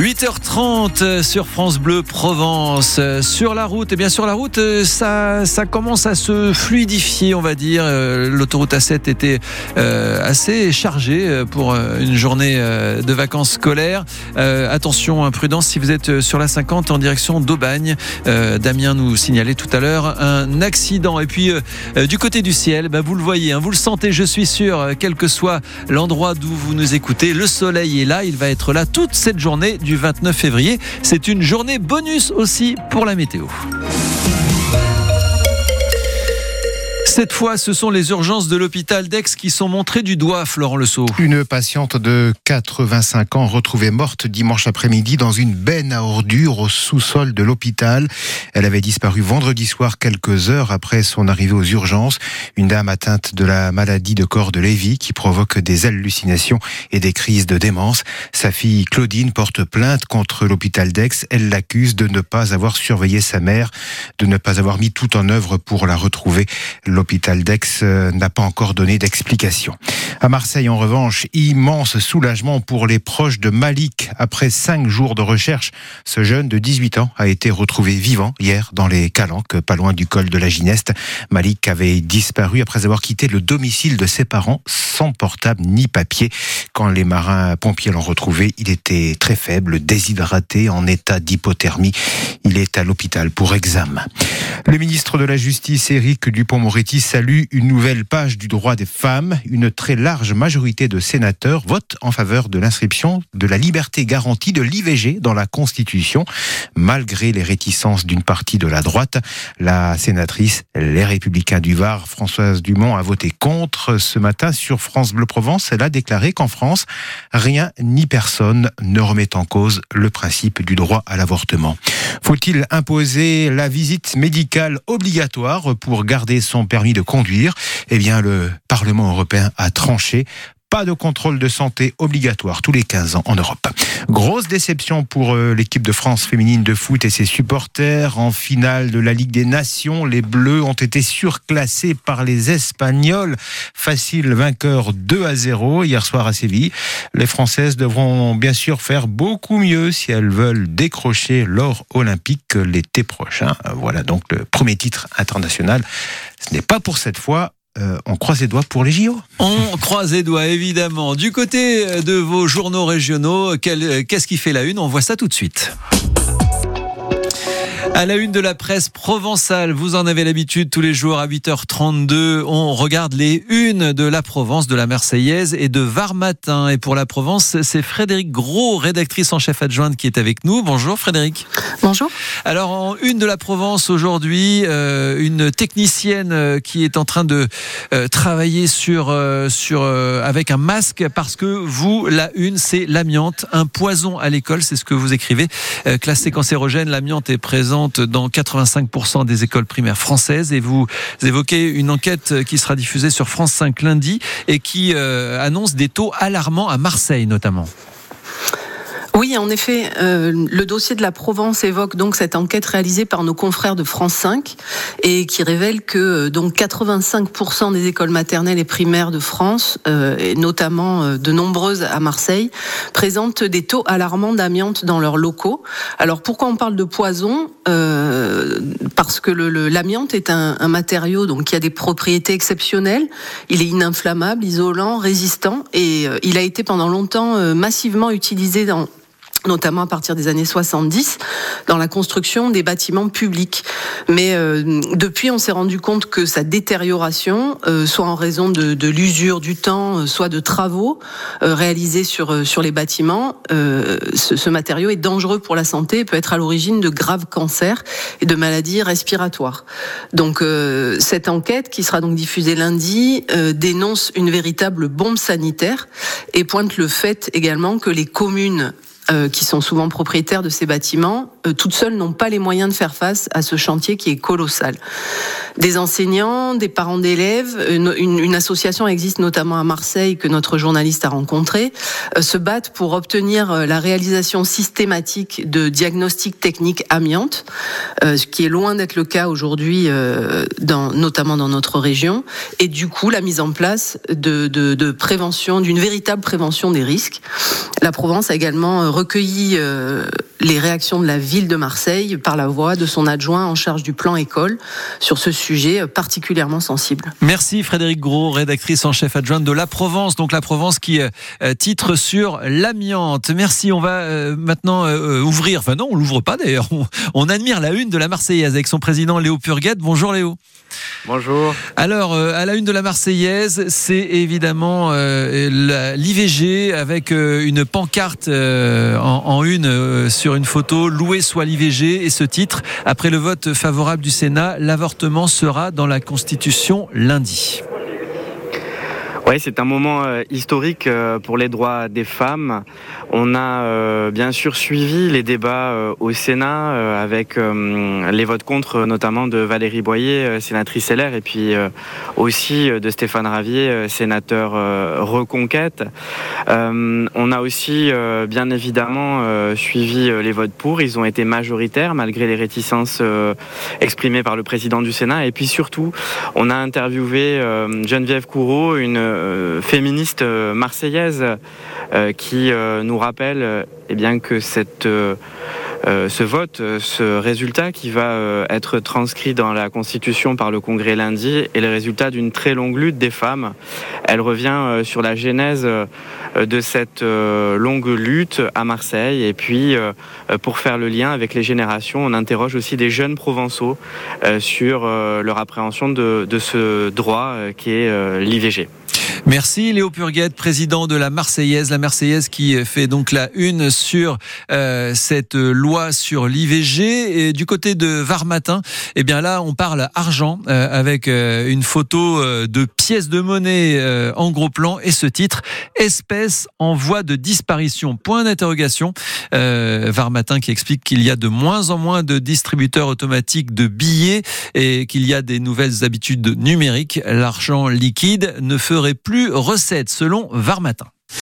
8h30 sur France Bleu Provence. Sur la route, et bien sur la route, ça, commence à se fluidifier, on va dire. Euh, l'autoroute A7 était euh, assez chargée euh, pour une journée de vacances scolaires. Attention, imprudence si vous êtes sur la 50 en direction d'Aubagne. Damien nous signalait tout à l'heure un accident. Et puis du côté du ciel, bah, vous le voyez, hein, vous le sentez, je suis sûr, quel que soit l'endroit d'où vous nous écoutez, le soleil est là, il va être là toute cette journée 29 février. C'est une journée bonus aussi pour la météo. Cette fois, ce sont les urgences de l'hôpital d'Aix qui sont montrées du doigt, Florent Le Une patiente de 85 ans retrouvée morte dimanche après-midi dans une benne à ordures au sous-sol de l'hôpital. Elle avait disparu vendredi soir quelques heures après son arrivée aux urgences. Une dame atteinte de la maladie de corps de Lévy qui provoque des hallucinations et des crises de démence. Sa fille Claudine porte plainte contre l'hôpital d'Aix. Elle l'accuse de ne pas avoir surveillé sa mère, de ne pas avoir mis tout en œuvre pour la retrouver. L'hôpital d'Aix euh, n'a pas encore donné d'explication. À Marseille, en revanche, immense soulagement pour les proches de Malik. Après cinq jours de recherche, ce jeune de 18 ans a été retrouvé vivant hier dans les Calanques, pas loin du col de la Gineste. Malik avait disparu après avoir quitté le domicile de ses parents sans portable ni papier. Quand les marins pompiers l'ont retrouvé, il était très faible, déshydraté, en état d'hypothermie. Il est à l'hôpital pour examen. Le ministre de la Justice, Éric Dupont-Moretti, salue une nouvelle page du droit des femmes. Une très large majorité de sénateurs votent en faveur de l'inscription de la liberté garantie de l'IVG dans la Constitution, malgré les réticences d'une partie de la droite. La sénatrice Les Républicains du Var, Françoise Dumont, a voté contre ce matin sur France Bleu Provence. Elle a déclaré qu'en France, rien ni personne ne remet en cause le principe du droit à l'avortement. Faut-il imposer la visite médicale obligatoire pour garder son permis de conduire Eh bien, le Parlement européen a tranché pas de contrôle de santé obligatoire tous les 15 ans en Europe. Grosse déception pour euh, l'équipe de France féminine de foot et ses supporters. En finale de la Ligue des Nations, les Bleus ont été surclassés par les Espagnols. Facile vainqueur 2 à 0 hier soir à Séville. Les Françaises devront bien sûr faire beaucoup mieux si elles veulent décrocher l'or olympique l'été prochain. Voilà donc le premier titre international. Ce n'est pas pour cette fois. Euh, on croise les doigts pour les JO. On croise les doigts, évidemment. Du côté de vos journaux régionaux, qu'est-ce qui fait la une? On voit ça tout de suite. À la une de la presse provençale, vous en avez l'habitude tous les jours à 8h32, on regarde les unes de la Provence, de la Marseillaise et de Var Matin. Et pour la Provence, c'est Frédéric Gros, rédactrice en chef adjointe, qui est avec nous. Bonjour Frédéric. Bonjour. Alors en une de la Provence aujourd'hui, euh, une technicienne euh, qui est en train de euh, travailler sur, sur, avec un masque parce que vous, la une, c'est l'amiante, un poison à l'école, c'est ce que vous écrivez. classé cancérogène, l'amiante est présent dans 85% des écoles primaires françaises et vous évoquez une enquête qui sera diffusée sur France 5 lundi et qui euh, annonce des taux alarmants à Marseille notamment. Oui, en effet, euh, le dossier de la Provence évoque donc cette enquête réalisée par nos confrères de France 5 et qui révèle que euh, donc 85% des écoles maternelles et primaires de France, euh, et notamment de nombreuses à Marseille, présentent des taux alarmants d'amiante dans leurs locaux. Alors pourquoi on parle de poison? Parce que l'amiante est un, matériau donc qui a des propriétés exceptionnelles. Il est ininflammable, isolant, résistant et il a été pendant longtemps massivement utilisé dans notamment à partir des années 70, dans la construction des bâtiments publics. Mais euh, depuis, on s'est rendu compte que sa détérioration, euh, soit en raison de, de l'usure du temps, euh, soit de travaux réalisés sur, sur les bâtiments, ce, ce, matériau est dangereux pour la santé et peut être à l'origine de graves cancers et de maladies respiratoires. Donc cette enquête, qui sera donc diffusée lundi, dénonce une véritable bombe sanitaire et pointe le fait également que les communes euh, qui sont souvent propriétaires de ces bâtiments, euh, toutes seules n'ont pas les moyens de faire face à ce chantier qui est colossal. Des enseignants, des parents d'élèves, une, association existe notamment à Marseille que notre journaliste a rencontré, euh, se battent pour obtenir la réalisation systématique de diagnostics techniques amiantes, ce qui est loin d'être le cas aujourd'hui, notamment dans notre région, et du coup la mise en place de prévention, d'une véritable prévention des risques. La Provence a également recueilli les réactions de la ville de Marseille par la voix de son adjoint en charge du plan école sur ce sujet particulièrement sensible. Merci Frédéric Gros, rédactrice en chef adjointe de La Provence. Donc La Provence qui titre sur l'amiante. Merci. On va maintenant ouvrir. Enfin non, on l'ouvre pas d'ailleurs. On, admire la une de la Marseillaise avec son président Léo Purguette. Bonjour Léo. Bonjour. Alors, euh, à la une de la Marseillaise, c'est évidemment euh, l'IVG avec euh, une pancarte en, une sur une photo louée soit l'IVG et ce titre après le vote favorable du Sénat, l'avortement sera dans la Constitution lundi. Oui, c'est un moment euh, historique euh, pour les droits des femmes. On a euh, bien sûr suivi les débats au Sénat avec les votes contre, notamment de Valérie Boyer, sénatrice LR, et puis aussi de Stéphane Ravier, sénateur Reconquête. On a aussi bien évidemment suivi les votes pour. Ils ont été majoritaires malgré les réticences exprimées par le président du Sénat. Et puis surtout, on a interviewé Geneviève Courreau, une féministe euh, marseillaise euh, qui nous rappelle eh bien, que cette, ce vote, ce résultat qui va être transcrit dans la Constitution par le Congrès lundi est le résultat d'une très longue lutte des femmes. Elle revient sur la genèse de cette longue lutte à Marseille et puis pour faire le lien avec les générations, on interroge aussi des jeunes provençaux sur leur appréhension de, de ce droit qui est l'IVG. Merci Léo Purguette, président de la Marseillaise. La Marseillaise qui fait donc la une sur euh, cette loi sur l'IVG. Et du côté de Varmatin, eh bien là, on parle argent euh, avec euh, une photo de pièces de monnaie en gros plan et ce titre espèce en voie de disparition. Point d'interrogation. Varmatin qui explique qu'il y a de moins en moins de distributeurs automatiques de billets et qu'il y a des nouvelles habitudes numériques. L'argent liquide ne ferait plus recette selon Var Matin.